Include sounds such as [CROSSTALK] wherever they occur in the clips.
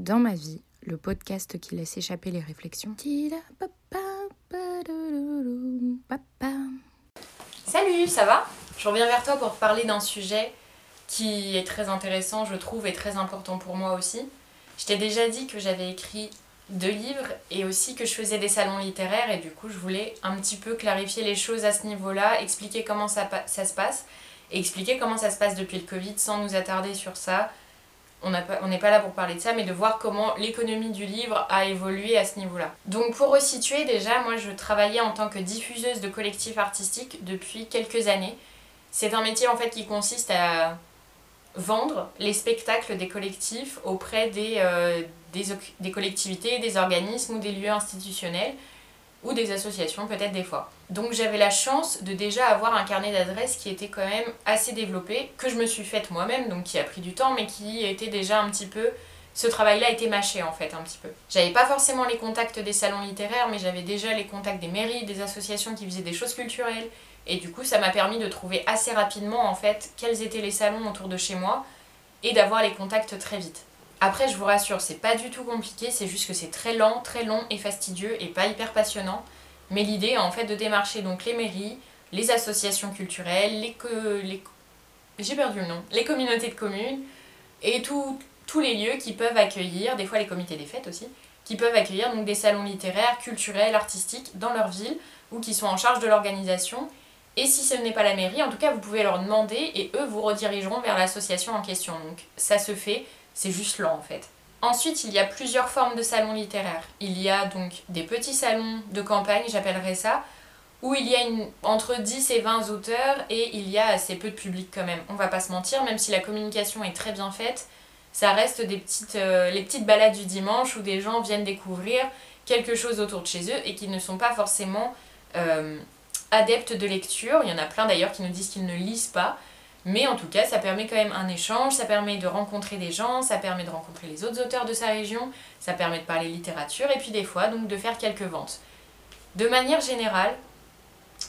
Dans ma vie, le podcast qui laisse échapper les réflexions. Salut, ça va? Je reviens vers toi pour parler d'un sujet qui est très intéressant, je trouve, et très important pour moi aussi. Je t'ai déjà dit que j'avais écrit deux livres et aussi que je faisais des salons littéraires et du coup je voulais un petit peu clarifier les choses à ce niveau-là, expliquer comment ça, ça se passe et expliquer comment ça se passe depuis le Covid sans nous attarder sur ça. On n'est pas là pour parler de ça, mais de voir comment l'économie du livre a évolué à ce niveau-là. Donc pour resituer déjà, moi je travaillais en tant que diffuseuse de collectifs artistiques depuis quelques années. C'est un métier en fait qui consiste à vendre les spectacles des collectifs auprès des, euh, des, des, collectivités, des organismes ou des lieux institutionnels ou des associations peut-être des fois. Donc j'avais la chance de déjà avoir un carnet d'adresses qui était quand même assez développé, que je me suis faite moi-même, donc qui a pris du temps, mais qui était déjà un petit peu... Ce travail-là était mâché en fait un petit peu. J'avais pas forcément les contacts des salons littéraires, mais j'avais déjà les contacts des mairies, des associations qui faisaient des choses culturelles, et du coup, ça m'a permis de trouver assez rapidement en fait quels étaient les salons autour de chez moi et d'avoir les contacts très vite. Après, je vous rassure, c'est pas du tout compliqué, c'est juste que c'est très lent, très long et fastidieux et pas hyper passionnant. Mais l'idée est en fait de démarcher donc les mairies, les associations culturelles, les, les... j'ai perdu le nom, les communautés de communes et tous les lieux qui peuvent accueillir, des fois les comités des fêtes aussi, qui peuvent accueillir donc des salons littéraires, culturels, artistiques dans leur ville ou qui sont en charge de l'organisation et si ce n'est pas la mairie, en tout cas, vous pouvez leur demander et eux vous redirigeront vers l'association en question. Donc ça se fait, c'est juste lent en fait. Ensuite, il y a plusieurs formes de salons littéraires. Il y a donc des petits salons de campagne, j'appellerais ça, où il y a entre 10 et 20 auteurs et il y a assez peu de public quand même. On va pas se mentir, même si la communication est très bien faite, ça reste des petites, euh, les petites balades du dimanche où des gens viennent découvrir quelque chose autour de chez eux et qui ne sont pas forcément euh, adeptes de lecture. Il y en a plein d'ailleurs qui nous disent qu'ils ne lisent pas. Mais en tout cas, ça permet quand même un échange, ça permet de rencontrer des gens, ça permet de rencontrer les autres auteurs de sa région, ça permet de parler littérature et puis des fois donc de faire quelques ventes. De manière générale,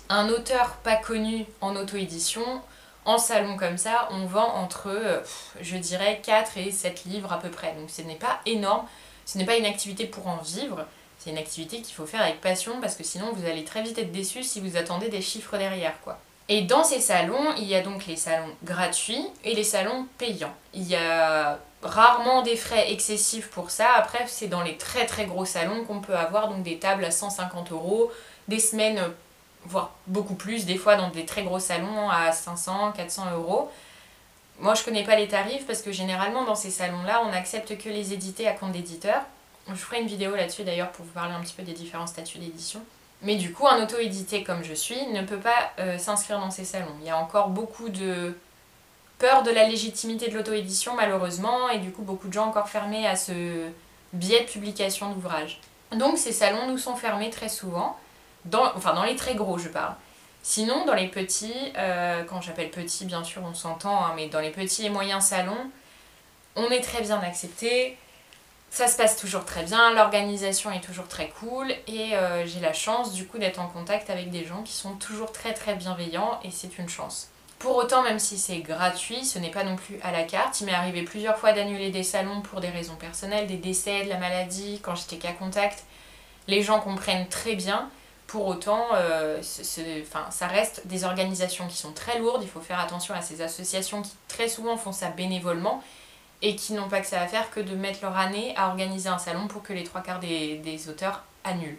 un auteur pas connu en auto-édition, en salon comme ça, on vend entre, euh, je dirais, 4 et 7 livres à peu près. Donc ce n'est pas énorme, ce n'est pas une activité pour en vivre, c'est une activité qu'il faut faire avec passion parce que sinon vous allez très vite être déçu si vous attendez des chiffres derrière quoi. Et dans ces salons, il y a donc les salons gratuits et les salons payants. Il y a rarement des frais excessifs pour ça. Après, c'est dans les très très gros salons qu'on peut avoir donc des tables à 150 euros, des semaines, voire beaucoup plus, des fois dans des très gros salons à 500, 400 euros. Moi, je connais pas les tarifs parce que généralement dans ces salons-là, on n'accepte que les édités à compte d'éditeur. Je ferai une vidéo là-dessus d'ailleurs pour vous parler un petit peu des différents statuts d'édition. Mais du coup, un auto-édité comme je suis ne peut pas euh, s'inscrire dans ces salons. Il y a encore beaucoup de peur de la légitimité de l'auto-édition malheureusement et du coup beaucoup de gens encore fermés à ce biais de publication d'ouvrages. Donc ces salons nous sont fermés très souvent, dans, enfin dans les très gros je parle. Sinon dans les petits, euh, quand j'appelle petits bien sûr on s'entend, hein, mais dans les petits et moyens salons, on est très bien accepté, ça se passe toujours très bien, l'organisation est toujours très cool et euh, j'ai la chance du coup d'être en contact avec des gens qui sont toujours très très bienveillants et c'est une chance. Pour autant, même si c'est gratuit, ce n'est pas non plus à la carte. Il m'est arrivé plusieurs fois d'annuler des salons pour des raisons personnelles, des décès, de la maladie, quand j'étais qu'à contact. Les gens comprennent très bien. Pour autant, euh, ça reste des organisations qui sont très lourdes. Il faut faire attention à ces associations qui très souvent font ça bénévolement et qui n'ont pas que ça à faire que de mettre leur année à organiser un salon pour que les trois quarts des, auteurs annulent.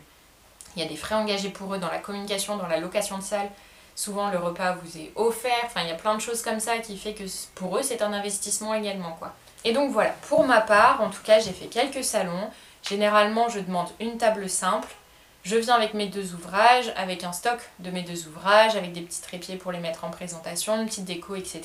Il y a des frais engagés pour eux dans la communication, dans la location de salle. Souvent le repas vous est offert. Enfin, il y a plein de choses comme ça qui fait que pour eux c'est un investissement également quoi. Et donc voilà, pour ma part, en tout cas, j'ai fait quelques salons. Généralement, je demande une table simple. Je viens avec mes deux ouvrages, avec un stock de mes deux ouvrages, avec des petits trépieds pour les mettre en présentation, une petite déco, etc.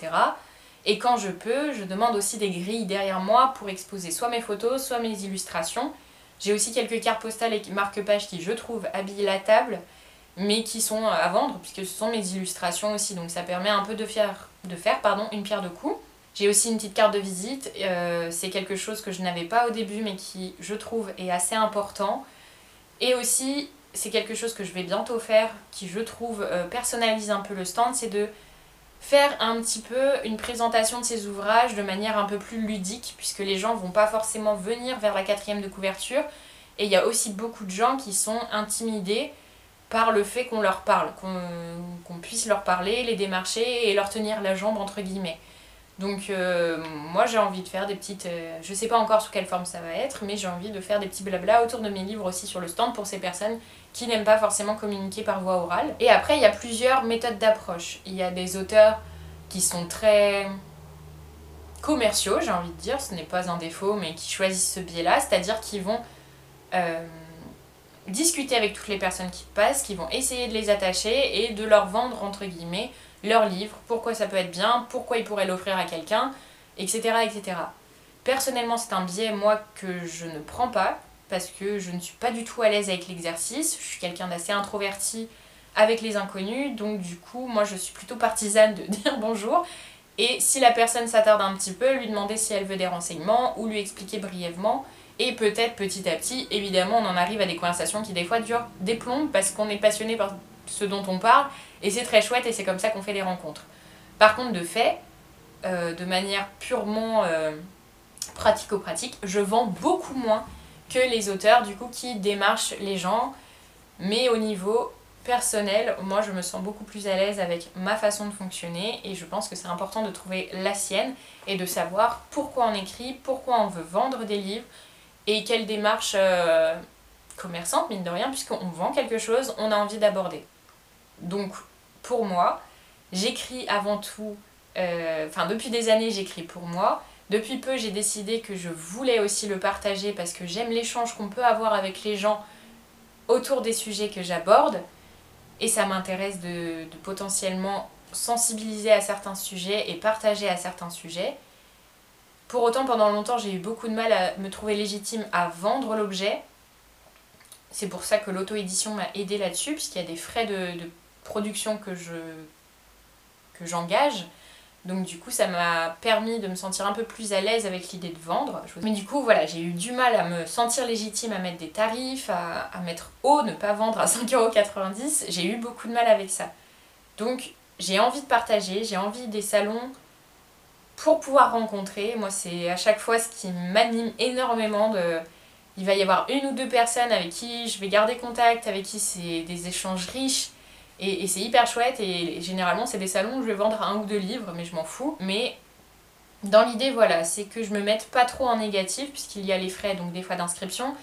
Et quand je peux, je demande aussi des grilles derrière moi pour exposer soit mes photos, soit mes illustrations. J'ai aussi quelques cartes postales et marque-pages qui, je trouve, habillent la table, mais qui sont à vendre, puisque ce sont mes illustrations aussi. Donc ça permet un peu de faire, de faire pardon, une pierre de coups. J'ai aussi une petite carte de visite. Euh, c'est quelque chose que je n'avais pas au début, mais qui, je trouve, est assez important. Et aussi, c'est quelque chose que je vais bientôt faire, qui, je trouve, euh, personnalise un peu le stand, c'est de faire un petit peu une présentation de ces ouvrages de manière un peu plus ludique, puisque les gens vont pas forcément venir vers la quatrième de couverture. Et il y a aussi beaucoup de gens qui sont intimidés par le fait qu'on leur parle, qu'on puisse leur parler, les démarcher et leur tenir la jambe entre guillemets. Donc euh, moi j'ai envie de faire des petites... Euh, je sais pas encore sous quelle forme ça va être, mais j'ai envie de faire des petits blabla autour de mes livres aussi sur le stand pour ces personnes qui n'aiment pas forcément communiquer par voie orale. Et après il y a plusieurs méthodes d'approche. Il y a des auteurs qui sont très commerciaux, j'ai envie de dire, ce n'est pas un défaut, mais qui choisissent ce biais-là, c'est-à-dire qu'ils vont euh, discuter avec toutes les personnes qui passent, qui vont essayer de les attacher et de leur vendre, entre guillemets, leur livre, pourquoi ça peut être bien, pourquoi ils pourraient l'offrir à quelqu'un, etc., etc. Personnellement, c'est un biais, moi, que je ne prends pas, parce que je ne suis pas du tout à l'aise avec l'exercice. Je suis quelqu'un d'assez introverti avec les inconnus, donc du coup, moi, je suis plutôt partisane de [LAUGHS] dire bonjour. Et si la personne s'attarde un petit peu, lui demander si elle veut des renseignements ou lui expliquer brièvement. Et peut-être petit à petit, évidemment, on en arrive à des conversations qui des fois durent des plombs parce qu'on est passionné par ce dont on parle et c'est très chouette et c'est comme ça qu'on fait des rencontres. Par contre, de fait, euh, de manière purement euh, pratico-pratique, je vends beaucoup moins que les auteurs du coup qui démarchent les gens. Mais au niveau personnel, moi je me sens beaucoup plus à l'aise avec ma façon de fonctionner et je pense que c'est important de trouver la sienne et de savoir pourquoi on écrit, pourquoi on veut vendre des livres et quelle démarche euh, commerçante, mine de rien, puisqu'on vend quelque chose, on a envie d'aborder. Donc pour moi, j'écris avant tout, euh, enfin depuis des années j'écris pour moi. Depuis peu j'ai décidé que je voulais aussi le partager parce que j'aime l'échange qu'on peut avoir avec les gens autour des sujets que j'aborde. Et ça m'intéresse de, potentiellement sensibiliser à certains sujets et partager à certains sujets. Pour autant, pendant longtemps, j'ai eu beaucoup de mal à me trouver légitime à vendre l'objet. C'est pour ça que l'auto-édition m'a aidé là-dessus, puisqu'il y a des frais de production que je que j'engage. Donc du coup, ça m'a permis de me sentir un peu plus à l'aise avec l'idée de vendre. Mais du coup, voilà, j'ai eu du mal à me sentir légitime à mettre des tarifs, à, à mettre haut, ne pas vendre à 5,90€. J'ai eu beaucoup de mal avec ça. Donc j'ai envie de partager, j'ai envie des salons pour pouvoir rencontrer. Moi, c'est à chaque fois ce qui m'anime énormément de... Il va y avoir une ou deux personnes avec qui je vais garder contact, avec qui c'est des échanges riches, et, c'est hyper chouette et généralement c'est des salons où je vais vendre un ou deux livres mais je m'en fous. Mais dans l'idée voilà, c'est que je me mette pas trop en négatif puisqu'il y a les frais donc des fois d'inscription,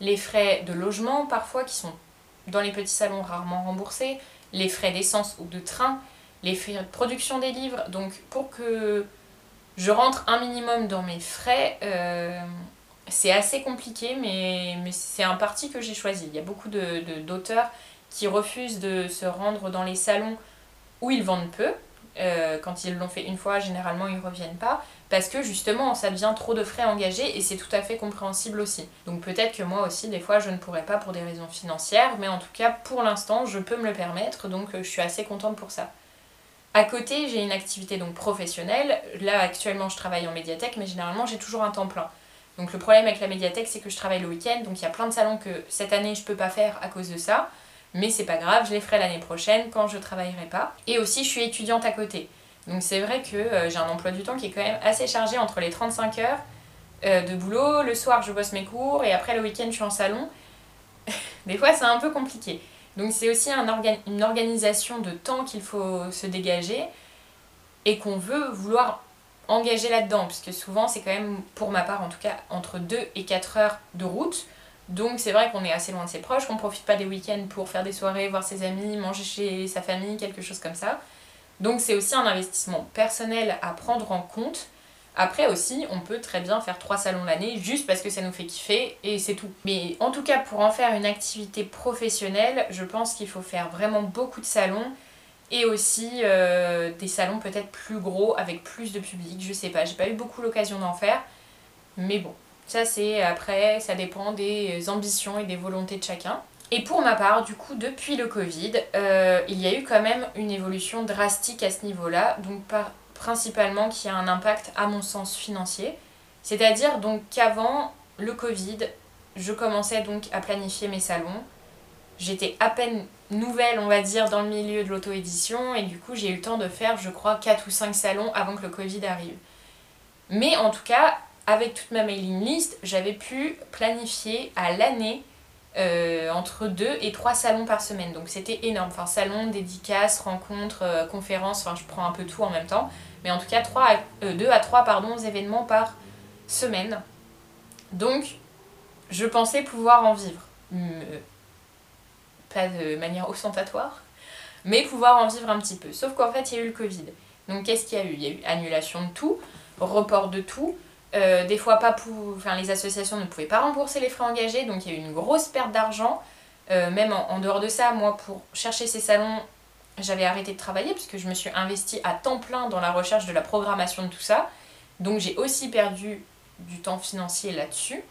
les frais de logement parfois qui sont dans les petits salons rarement remboursés, les frais d'essence ou de train, les frais de production des livres. Donc pour que je rentre un minimum dans mes frais, euh, c'est assez compliqué mais, c'est un parti que j'ai choisi. Il y a beaucoup d'auteurs de, d'auteurs qui refusent de se rendre dans les salons où ils vendent peu. Euh, quand ils l'ont fait une fois, généralement ils ne reviennent pas parce que justement ça devient trop de frais engagés et c'est tout à fait compréhensible aussi. Donc peut-être que moi aussi des fois je ne pourrais pas pour des raisons financières, mais en tout cas pour l'instant je peux me le permettre donc euh, je suis assez contente pour ça. À côté, j'ai une activité donc professionnelle. Là actuellement je travaille en médiathèque mais généralement j'ai toujours un temps plein. Donc le problème avec la médiathèque c'est que je travaille le week-end donc il y a plein de salons que cette année je peux pas faire à cause de ça mais c'est pas grave, je les ferai l'année prochaine quand je travaillerai pas. Et aussi, je suis étudiante à côté. Donc c'est vrai que euh, j'ai un emploi du temps qui est quand même assez chargé entre les 35 heures euh, de boulot, le soir je bosse mes cours et après le week-end je suis en salon. [LAUGHS] Des fois c'est un peu compliqué. Donc c'est aussi un une organisation de temps qu'il faut se dégager et qu'on veut vouloir engager là-dedans, puisque souvent c'est quand même, pour ma part en tout cas, entre 2 et 4 heures de route. Donc c'est vrai qu'on est assez loin de ses proches, qu'on profite pas des week-ends pour faire des soirées, voir ses amis, manger chez sa famille, quelque chose comme ça. Donc c'est aussi un investissement personnel à prendre en compte. Après aussi, on peut très bien faire trois salons l'année juste parce que ça nous fait kiffer et c'est tout. Mais en tout cas, pour en faire une activité professionnelle, je pense qu'il faut faire vraiment beaucoup de salons et aussi euh, des salons peut-être plus gros avec plus de public. Je sais pas, j'ai pas eu beaucoup l'occasion d'en faire, mais bon, ça, c'est après, ça dépend des ambitions et des volontés de chacun. Et pour ma part, du coup, depuis le Covid, euh, il y a eu quand même une évolution drastique à ce niveau-là, donc principalement qui a un impact, à mon sens, financier. C'est-à-dire qu'avant le Covid, je commençais donc à planifier mes salons. j'étais à peine nouvelle, on va dire, dans le milieu de l'auto-édition et du coup j'ai eu le temps de faire, je crois, 4 ou 5 salons avant que le Covid arrive. Mais en tout cas, avec toute ma mailing list, j'avais pu planifier à l'année euh, entre 2 et 3 salons par semaine. Donc c'était énorme. Enfin, salons, dédicaces, rencontres, euh, conférences, enfin je prends un peu tout en même temps. Mais en tout cas, 3 à, 2 euh, à 3 pardon, événements par semaine. Donc, je pensais pouvoir en vivre pas de manière ostentatoire, mais pouvoir en vivre un petit peu. Sauf qu'en fait, il y a eu le Covid. Donc qu'est-ce qu'il y a eu? Il y a eu annulation de tout, report de tout. Euh, des fois, pas pour... enfin, les associations ne pouvaient pas rembourser les frais engagés, donc il y a eu une grosse perte d'argent. Euh, même en, dehors de ça, moi, pour chercher ces salons, j'avais arrêté de travailler puisque je me suis investie à temps plein dans la recherche de la programmation de tout ça. Donc j'ai aussi perdu du temps financier là-dessus.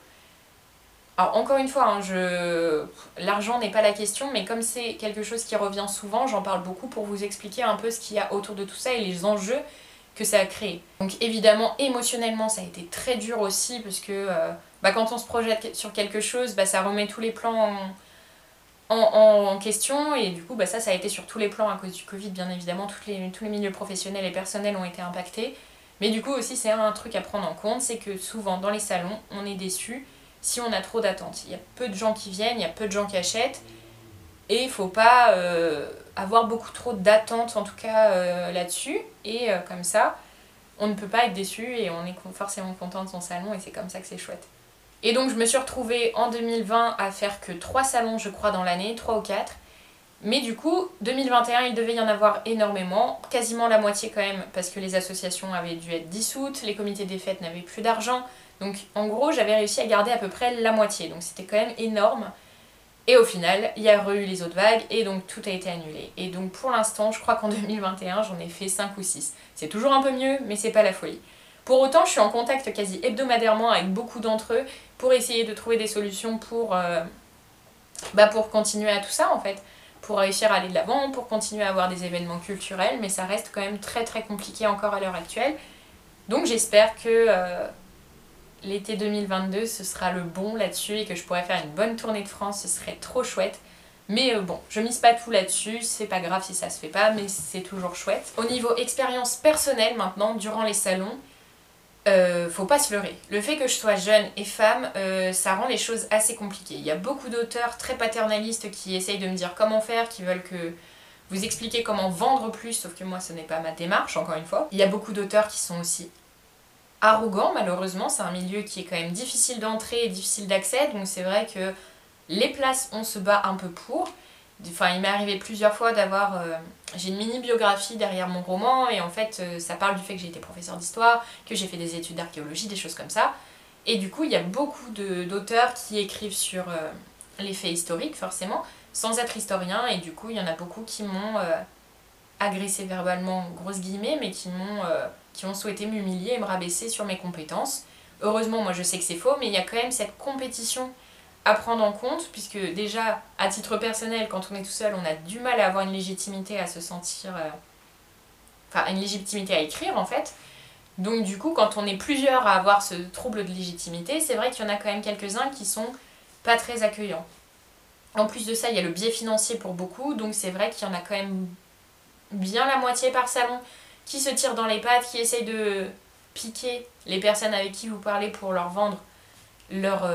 Alors encore une fois, hein, je... l'argent n'est pas la question, mais comme c'est quelque chose qui revient souvent, j'en parle beaucoup pour vous expliquer un peu ce qu'il y a autour de tout ça et les enjeux que ça a créé. Donc évidemment, émotionnellement, ça a été très dur aussi, parce que euh, bah, quand on se projette sur quelque chose, bah, ça remet tous les plans en, question, et du coup, bah, ça, ça a été sur tous les plans à cause du Covid, bien évidemment, tous les milieux professionnels et personnels ont été impactés. Mais du coup aussi, c'est un truc à prendre en compte, c'est que souvent dans les salons, on est déçu si on a trop d'attentes. Il y a peu de gens qui viennent, il y a peu de gens qui achètent. Et il faut pas euh, avoir beaucoup trop d'attentes, en tout cas euh, là-dessus. Et euh, comme ça, on ne peut pas être déçu et on est forcément content de son salon et c'est comme ça que c'est chouette. Et donc je me suis retrouvée en 2020 à faire que 3 salons, je crois, dans l'année, 3 ou 4. Mais du coup, 2021, il devait y en avoir énormément, quasiment la moitié quand même, parce que les associations avaient dû être dissoutes, les comités des fêtes n'avaient plus d'argent, donc en gros, j'avais réussi à garder à peu près la moitié. Donc c'était quand même énorme. Et au final, il y a eu les autres vagues et donc tout a été annulé. Et donc pour l'instant, je crois qu'en [LAUGHS] 2021, j'en ai fait 5 ou 6. C'est toujours un peu mieux, mais c'est pas la folie. Pour autant, je suis en contact quasi hebdomadairement avec beaucoup d'entre eux pour essayer de trouver des solutions pour, euh, bah pour continuer à tout ça en fait. Pour réussir à aller de l'avant, pour continuer à avoir des événements culturels, mais ça reste quand même très très compliqué encore à l'heure actuelle. Donc j'espère que euh, l'été 2022, ce sera le bon là-dessus et que je pourrais faire une bonne tournée de France, ce serait trop chouette. Mais euh, bon, je mise pas tout là-dessus, c'est pas grave si ça se fait pas, mais c'est toujours chouette. Au niveau expérience personnelle maintenant, durant les salons, euh, faut pas se leurrer. Le fait que je sois jeune et femme, euh, ça rend les choses assez compliquées. Il y a beaucoup d'auteurs très paternalistes qui essayent de me dire comment faire, qui veulent que vous expliquer comment vendre plus, sauf que moi ce n'est pas ma démarche, encore une fois. Il y a beaucoup d'auteurs qui sont aussi arrogant malheureusement, c'est un milieu qui est quand même difficile d'entrée et difficile d'accès, donc c'est vrai que les places on se bat un peu pour. Enfin, il m'est arrivé plusieurs fois d'avoir... Euh, j'ai une mini-biographie derrière mon roman et en fait euh, ça parle du fait que j'ai été professeur d'histoire, que j'ai fait des études d'archéologie, des choses comme ça. Et du coup il y a beaucoup d'auteurs qui écrivent sur euh, les faits historiques forcément, sans être historien et du coup il y en a beaucoup qui m'ont agressé verbalement, grosses guillemets, mais qui m'ont qui ont souhaité m'humilier et me rabaisser sur mes compétences. Heureusement, moi je sais que c'est faux, mais il y a quand même cette compétition à prendre en compte, puisque déjà, à titre personnel, quand on est tout seul, on a du mal à avoir une légitimité à se sentir... Euh, enfin, une légitimité à écrire, en fait. Donc du coup, quand on est plusieurs à avoir ce trouble de légitimité, c'est vrai qu'il y en a quand même quelques-uns qui sont pas très accueillants. En plus de ça, il y a le biais financier pour beaucoup, donc c'est vrai qu'il y en a quand même bien la moitié par salon qui se tirent dans les pattes, qui essayent de piquer les personnes avec qui vous parlez pour leur vendre leurs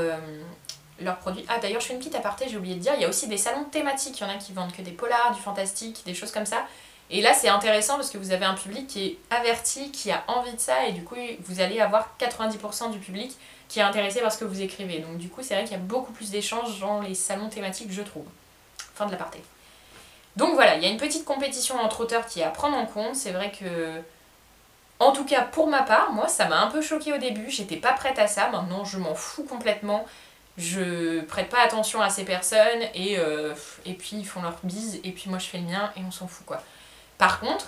leur euh, produits. Ah d'ailleurs je fais une petite aparté, j'ai oublié de dire, il y a aussi des salons thématiques, il y en a qui vendent que des polars, du fantastique, des choses comme ça. Et là c'est intéressant parce que vous avez un public qui est averti, qui a envie de ça et du coup vous allez avoir 90% du public qui est intéressé par ce que vous écrivez. Donc du coup c'est vrai qu'il y a beaucoup plus d'échanges dans les salons thématiques je trouve. Fin de l'aparté. Donc voilà, il y a une petite compétition entre auteurs qui est à prendre en compte. C'est vrai que, en tout cas pour ma part, moi ça m'a un peu choqué au début, j'étais pas prête à ça, maintenant je m'en fous complètement. Je prête pas attention à ces personnes et, euh, et puis ils font leur bise et puis moi je fais le mien et on s'en fout quoi. Par contre,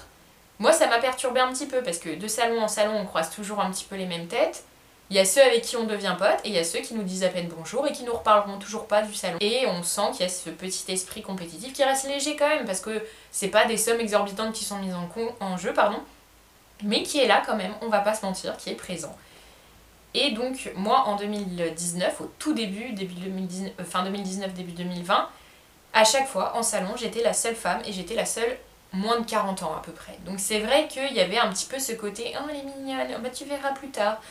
moi ça m'a perturbé un petit peu parce que de salon en salon on croise toujours un petit peu les mêmes têtes. Il y a ceux avec qui on devient pote et il y a ceux qui nous disent à peine bonjour et qui nous reparleront toujours pas du salon. Et on sent qu'il y a ce petit esprit compétitif qui reste léger quand même parce que c'est pas des sommes exorbitantes qui sont mises en, jeu, pardon, mais qui est là quand même, on va pas se mentir, qui est présent. Et donc moi en 2019, au tout début, début 2019, euh, fin 2019, début 2020, à chaque fois en salon, j'étais la seule femme et j'étais la seule moins de 40 ans à peu près. Donc c'est vrai qu'il y avait un petit peu ce côté Oh, elle est mignonne, oh, bah, tu verras plus tard.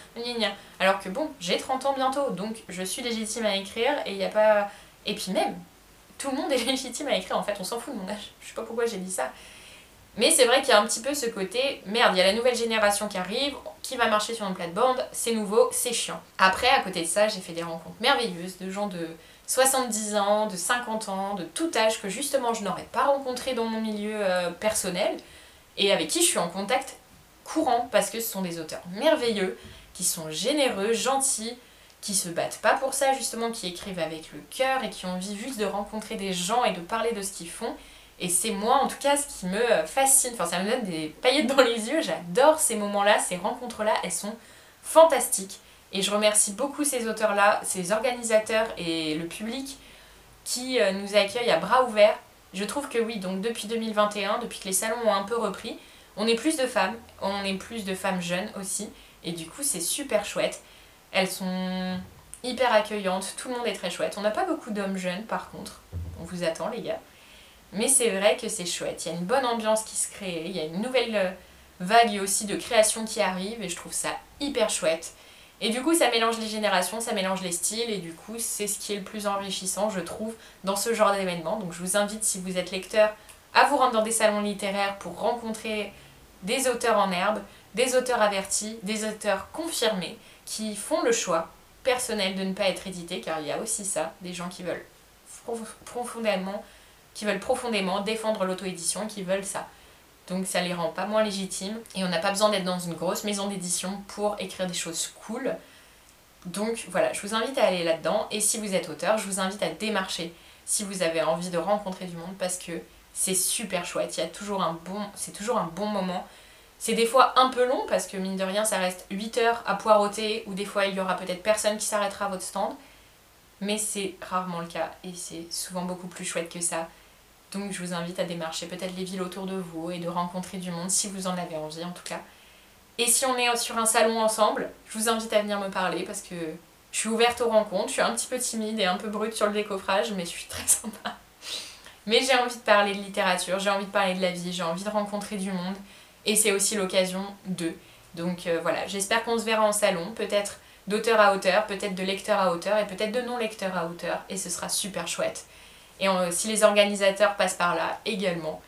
Alors que bon, j'ai 30 ans bientôt, donc je suis légitime à écrire et il n'y a pas. Et puis même, tout le monde est [LAUGHS] légitime à écrire en fait, on s'en fout de mon âge. Je sais pas pourquoi j'ai dit ça. Mais c'est vrai qu'il y a un petit peu ce côté, merde, il y a la nouvelle génération qui arrive, qui va marcher sur une plate-bande, c'est nouveau, c'est chiant. Après, à côté de ça, j'ai fait des rencontres merveilleuses de gens de 70 ans, de 50 ans, de tout âge que justement je n'aurais pas rencontré dans mon milieu euh, personnel et avec qui je suis en contact courant parce que ce sont des auteurs merveilleux, qui sont généreux, gentils, qui se battent pas pour ça justement, qui écrivent avec le cœur et qui ont envie juste de rencontrer des gens et de parler de ce qu'ils font. Et c'est moi en tout cas ce qui me fascine, enfin ça me donne des paillettes dans les yeux, j'adore ces moments-là, ces rencontres-là, elles sont fantastiques. Et je remercie beaucoup ces auteurs-là, ces organisateurs et le public qui euh, nous accueillent à bras ouverts. Je trouve que oui, donc depuis 2021, depuis que les salons ont un peu repris, on est plus de femmes, on est plus de femmes jeunes aussi, et du coup c'est super chouette. Elles sont hyper accueillantes, tout le monde est très chouette. On n'a pas beaucoup d'hommes jeunes par contre, on vous attend les gars. Mais c'est vrai que c'est chouette, il y a une bonne ambiance qui se crée, il y a une nouvelle euh, vague aussi de création qui arrive, et je trouve ça hyper chouette. Et du coup, ça mélange les générations, ça mélange les styles, et du coup, c'est ce qui est le plus enrichissant, je trouve, dans ce genre d'événement. Donc, je vous invite, si vous êtes lecteur, à vous rendre dans des salons littéraires pour rencontrer des auteurs en herbe, des auteurs avertis, des auteurs confirmés, qui font le choix personnel de ne pas être édités, car il y a aussi ça, des gens qui veulent profondément, qui veulent profondément défendre l'auto-édition, qui veulent ça. Donc ça les rend pas moins légitimes et on n'a pas besoin d'être dans une grosse maison d'édition pour écrire des choses cool. Donc voilà, je vous invite à aller là-dedans et si vous êtes auteur, je vous invite à démarcher si vous avez envie de rencontrer du monde parce que c'est super chouette, il y a toujours un bon c'est toujours un bon moment. C'est des fois un peu long parce que mine de rien, ça reste 8 heures à poireauter ou des fois il y aura peut-être personne qui s'arrêtera à votre stand. Mais c'est rarement le cas et c'est souvent beaucoup plus chouette que ça. Donc je vous invite à démarcher peut-être les villes autour de vous et de rencontrer du monde si vous en avez envie en tout cas. Et si on est sur un salon ensemble, je vous invite à venir me parler parce que je suis ouverte aux rencontres, je suis un petit peu timide et un peu brute sur le décoffrage, mais je suis très sympa. Mais j'ai envie de parler de littérature, j'ai envie de parler de la vie, j'ai envie de rencontrer du monde et c'est aussi l'occasion de. Donc euh, voilà, j'espère qu'on se verra en salon, peut-être d'auteur à auteur, peut-être de lecteur à auteur et peut-être de non-lecteur à auteur et ce sera super chouette. Et si les organisateurs passent par là également,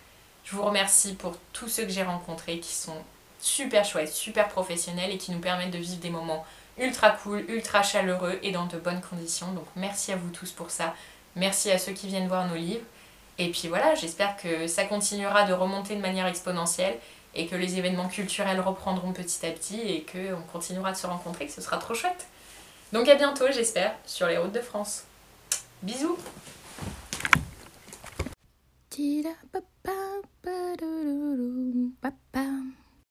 je vous remercie pour tous ceux que j'ai rencontrés qui sont super chouettes, super professionnels et qui nous permettent de vivre des moments ultra cool, ultra chaleureux et dans de bonnes conditions. Donc merci à vous tous pour ça. Merci à ceux qui viennent voir nos livres. Et puis voilà, j'espère que ça continuera de remonter de manière exponentielle et que les événements culturels reprendront petit à petit et qu'on continuera de se rencontrer, que ce sera trop chouette. Donc à bientôt, j'espère, sur les routes de France. Bisous ba ba ba da da da ba ba.